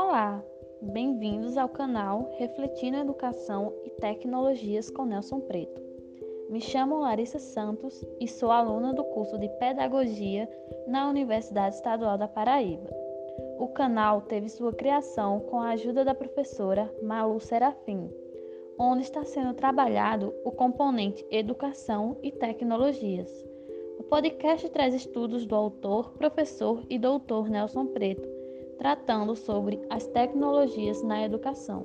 Olá, bem-vindos ao canal Refletindo Educação e Tecnologias com Nelson Preto. Me chamo Larissa Santos e sou aluna do curso de Pedagogia na Universidade Estadual da Paraíba. O canal teve sua criação com a ajuda da professora Malu Serafim, onde está sendo trabalhado o componente Educação e Tecnologias o podcast traz estudos do autor, professor e doutor Nelson Preto, tratando sobre as tecnologias na educação.